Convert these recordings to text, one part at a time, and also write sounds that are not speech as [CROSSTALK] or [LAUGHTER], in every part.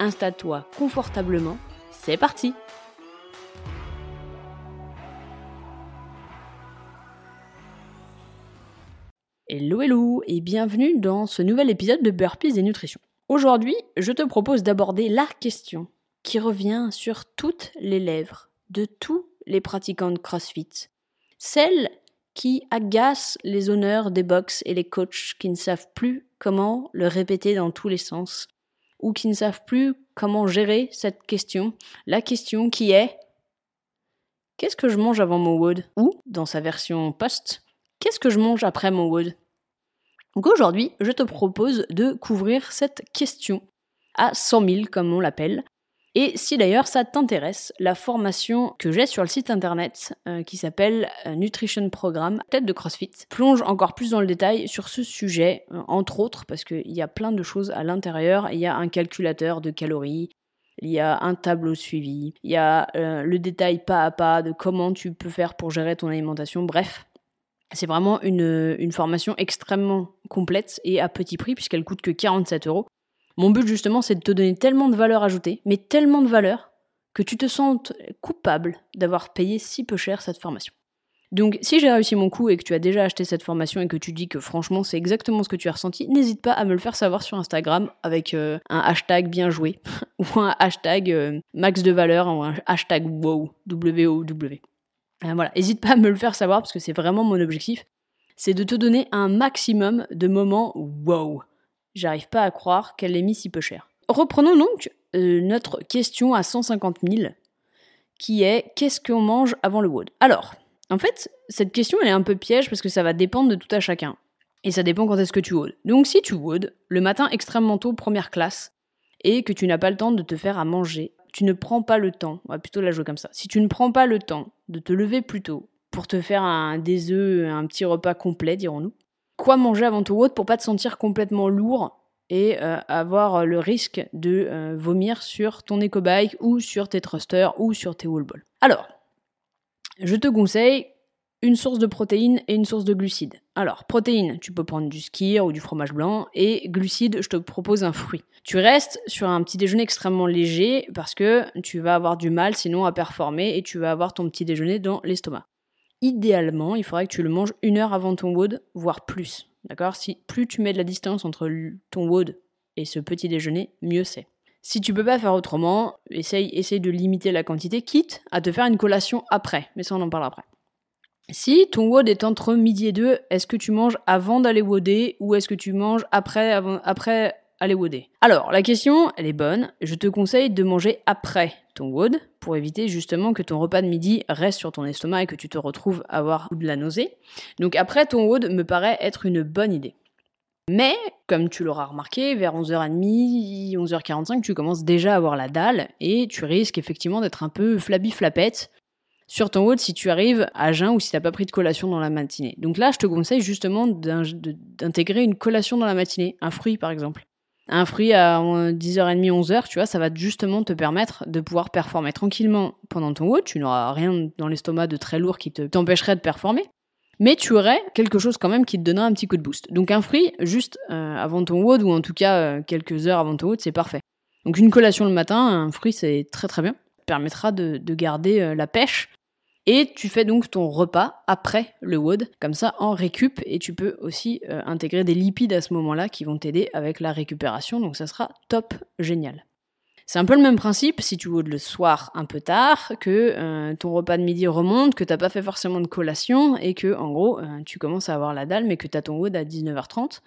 installe-toi confortablement, c'est parti Hello hello et bienvenue dans ce nouvel épisode de Burpees et Nutrition. Aujourd'hui, je te propose d'aborder la question qui revient sur toutes les lèvres de tous les pratiquants de CrossFit. Celle qui agace les honneurs des box et les coachs qui ne savent plus comment le répéter dans tous les sens ou qui ne savent plus comment gérer cette question. La question qui est Qu'est-ce que je mange avant mon wood Ou, dans sa version post, Qu'est-ce que je mange après mon wood Donc aujourd'hui, je te propose de couvrir cette question à 100 000, comme on l'appelle, et si d'ailleurs ça t'intéresse, la formation que j'ai sur le site internet euh, qui s'appelle euh, Nutrition Programme, tête de CrossFit, plonge encore plus dans le détail sur ce sujet, euh, entre autres parce qu'il y a plein de choses à l'intérieur. Il y a un calculateur de calories, il y a un tableau suivi, il y a le détail pas à pas de comment tu peux faire pour gérer ton alimentation, bref. C'est vraiment une, une formation extrêmement complète et à petit prix puisqu'elle coûte que 47 euros. Mon but justement, c'est de te donner tellement de valeur ajoutée, mais tellement de valeur, que tu te sentes coupable d'avoir payé si peu cher cette formation. Donc si j'ai réussi mon coup et que tu as déjà acheté cette formation et que tu dis que franchement c'est exactement ce que tu as ressenti, n'hésite pas à me le faire savoir sur Instagram avec euh, un hashtag bien joué [LAUGHS] ou un hashtag euh, max de valeur ou un hashtag wow, W-O-W. Euh, voilà, n'hésite pas à me le faire savoir parce que c'est vraiment mon objectif, c'est de te donner un maximum de moments wow. J'arrive pas à croire qu'elle l'ait mis si peu cher. Reprenons donc euh, notre question à 150 000, qui est qu'est-ce qu'on mange avant le WOD? Alors, en fait, cette question elle est un peu piège parce que ça va dépendre de tout à chacun. Et ça dépend quand est-ce que tu WOD. Donc si tu WOD le matin extrêmement tôt, première classe, et que tu n'as pas le temps de te faire à manger, tu ne prends pas le temps, on va plutôt la jouer comme ça, si tu ne prends pas le temps de te lever plus tôt pour te faire un, des œufs, un petit repas complet, dirons-nous, quoi manger avant ton WOD pour pas te sentir complètement lourd et euh, avoir le risque de euh, vomir sur ton éco-bike ou sur tes thrusters ou sur tes wall balls. Alors, je te conseille une source de protéines et une source de glucides. Alors, protéines, tu peux prendre du skir ou du fromage blanc, et glucides, je te propose un fruit. Tu restes sur un petit déjeuner extrêmement léger parce que tu vas avoir du mal sinon à performer et tu vas avoir ton petit déjeuner dans l'estomac idéalement, il faudrait que tu le manges une heure avant ton WOD, voire plus. D'accord? Si plus tu mets de la distance entre ton WOD et ce petit déjeuner, mieux c'est. Si tu peux pas faire autrement, essaye, essaye de limiter la quantité, quitte à te faire une collation après. Mais ça, on en parlera après. Si ton WOD est entre midi et deux, est-ce que tu manges avant d'aller WODer ou est-ce que tu manges après, après WODer Alors, la question, elle est bonne. Je te conseille de manger après ton WOD pour éviter justement que ton repas de midi reste sur ton estomac et que tu te retrouves à avoir de la nausée. Donc après ton WOD me paraît être une bonne idée. Mais, comme tu l'auras remarqué, vers 11h30, 11h45, tu commences déjà à avoir la dalle et tu risques effectivement d'être un peu flabby-flapette sur ton WOD si tu arrives à jeun ou si tu n'as pas pris de collation dans la matinée. Donc là, je te conseille justement d'intégrer une collation dans la matinée, un fruit par exemple un fruit à 10h30, 11h, tu vois, ça va justement te permettre de pouvoir performer tranquillement pendant ton WOD. Tu n'auras rien dans l'estomac de très lourd qui t'empêcherait de performer. Mais tu aurais quelque chose quand même qui te donnera un petit coup de boost. Donc un fruit juste euh, avant ton WOD ou en tout cas euh, quelques heures avant ton WOD, c'est parfait. Donc une collation le matin, un fruit c'est très très bien. Permettra de, garder euh, la pêche et tu fais donc ton repas après le WOD, comme ça en récup, et tu peux aussi euh, intégrer des lipides à ce moment-là qui vont t'aider avec la récupération, donc ça sera top génial. C'est un peu le même principe si tu WOD le soir un peu tard, que euh, ton repas de midi remonte, que t'as pas fait forcément de collation, et que en gros euh, tu commences à avoir la dalle, mais que tu as ton WOD à 19h30.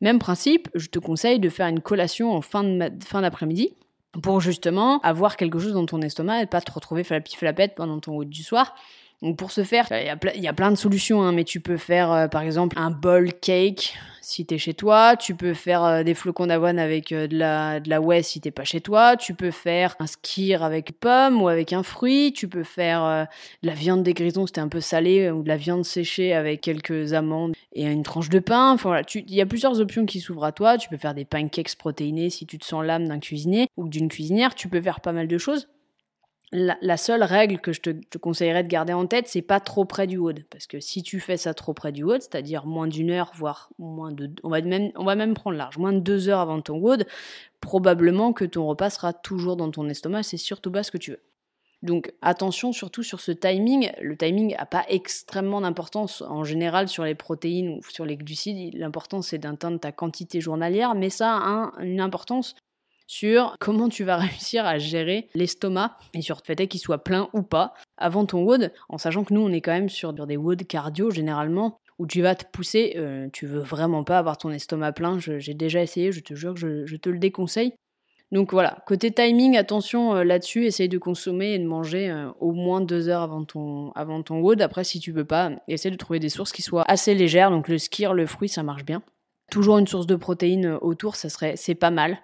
Même principe, je te conseille de faire une collation en fin d'après-midi, pour justement avoir quelque chose dans ton estomac et pas te retrouver flappi flapette pendant ton haut du soir. Donc pour ce faire, il y, a plein de solutions, hein, mais tu peux faire euh, par exemple un bol cake si t'es chez toi, tu peux faire euh, des flocons d'avoine avec euh, de la de la whey si t'es pas chez toi, tu peux faire un skir avec pomme ou avec un fruit, tu peux faire de la viande des grisons c'était un peu salé ou de la viande séchée avec quelques amandes et une tranche de pain. Enfin voilà, il y a plusieurs options qui s'ouvrent à toi. Tu peux faire des pancakes protéinés si tu te sens l'âme d'un cuisinier ou d'une cuisinière. Tu peux faire pas mal de choses. La, seule règle que je te, conseillerais de garder en tête, c'est pas trop près du wood. Parce que si tu fais ça trop près du wood, c'est-à-dire moins d'une heure, voire moins de. On va, même, on va même prendre large, moins de deux heures avant ton wood, probablement que ton repas sera toujours dans ton estomac, c'est surtout pas ce que tu veux. Donc attention surtout sur ce timing. Le timing n'a pas extrêmement d'importance en général sur les protéines ou sur les glucides. L'important c'est d'atteindre ta quantité journalière, mais ça a une importance sur comment tu vas [LAUGHS] réussir à gérer l'estomac et sur le fait qu'il soit plein ou pas avant ton WOD, en sachant que nous on est quand même sur des WOD cardio généralement où tu vas te pousser, euh, tu veux vraiment pas avoir ton estomac plein, j'ai déjà essayé, je te jure que je, te le déconseille. Donc voilà, côté timing, attention euh, là-dessus, essaye de consommer et de manger euh, au moins deux heures avant ton, avant ton. Après, si tu peux pas, essaye de trouver des sources qui soient assez légères. Donc le skir, le fruit, ça marche bien. Toujours une source de protéines autour, ça serait, c'est pas mal.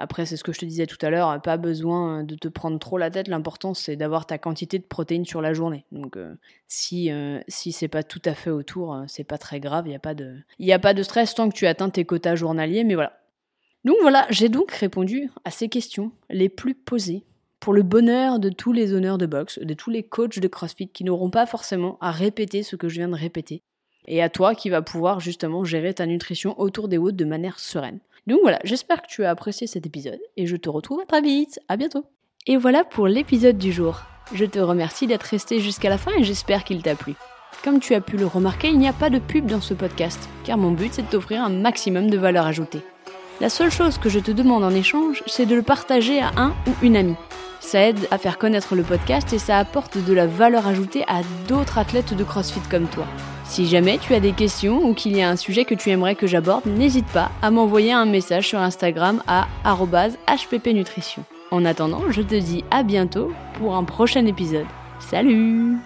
Après, c'est ce que je te disais tout à l'heure, pas besoin de te prendre trop la tête. L'important, c'est d'avoir ta quantité de protéines sur la journée. Donc, euh, si, euh, si c'est pas tout à fait autour, euh, c'est pas très grave. Il n'y a, pas de... A pas de stress tant que tu atteins tes quotas journaliers. Mais voilà. Donc voilà, j'ai donc répondu à ces questions les plus posées pour le bonheur de tous les honneurs de boxe, de tous les coachs de CrossFit qui n'auront pas forcément à répéter ce que je viens de répéter. Et à toi qui va pouvoir justement gérer ta nutrition autour des hôtes de manière sereine. Donc voilà, j'espère que tu as apprécié cet épisode et je te retrouve très vite. À bientôt. Et voilà pour l'épisode du jour. Je te remercie d'être resté jusqu'à la fin et j'espère qu'il t'a plu. Comme tu as pu le remarquer, il n'y a pas de pub dans ce podcast, car mon but c'est de t'offrir un maximum de valeur ajoutée. La seule chose que je te demande en échange, c'est de le partager à un ou une amie. Ça aide à faire connaître le podcast et ça apporte de la valeur ajoutée à d'autres athlètes de CrossFit comme toi. Si jamais tu as des questions ou qu'il y a un sujet que tu aimerais que j'aborde, n'hésite pas à m'envoyer un message sur Instagram à hppnutrition. En attendant, je te dis à bientôt pour un prochain épisode. Salut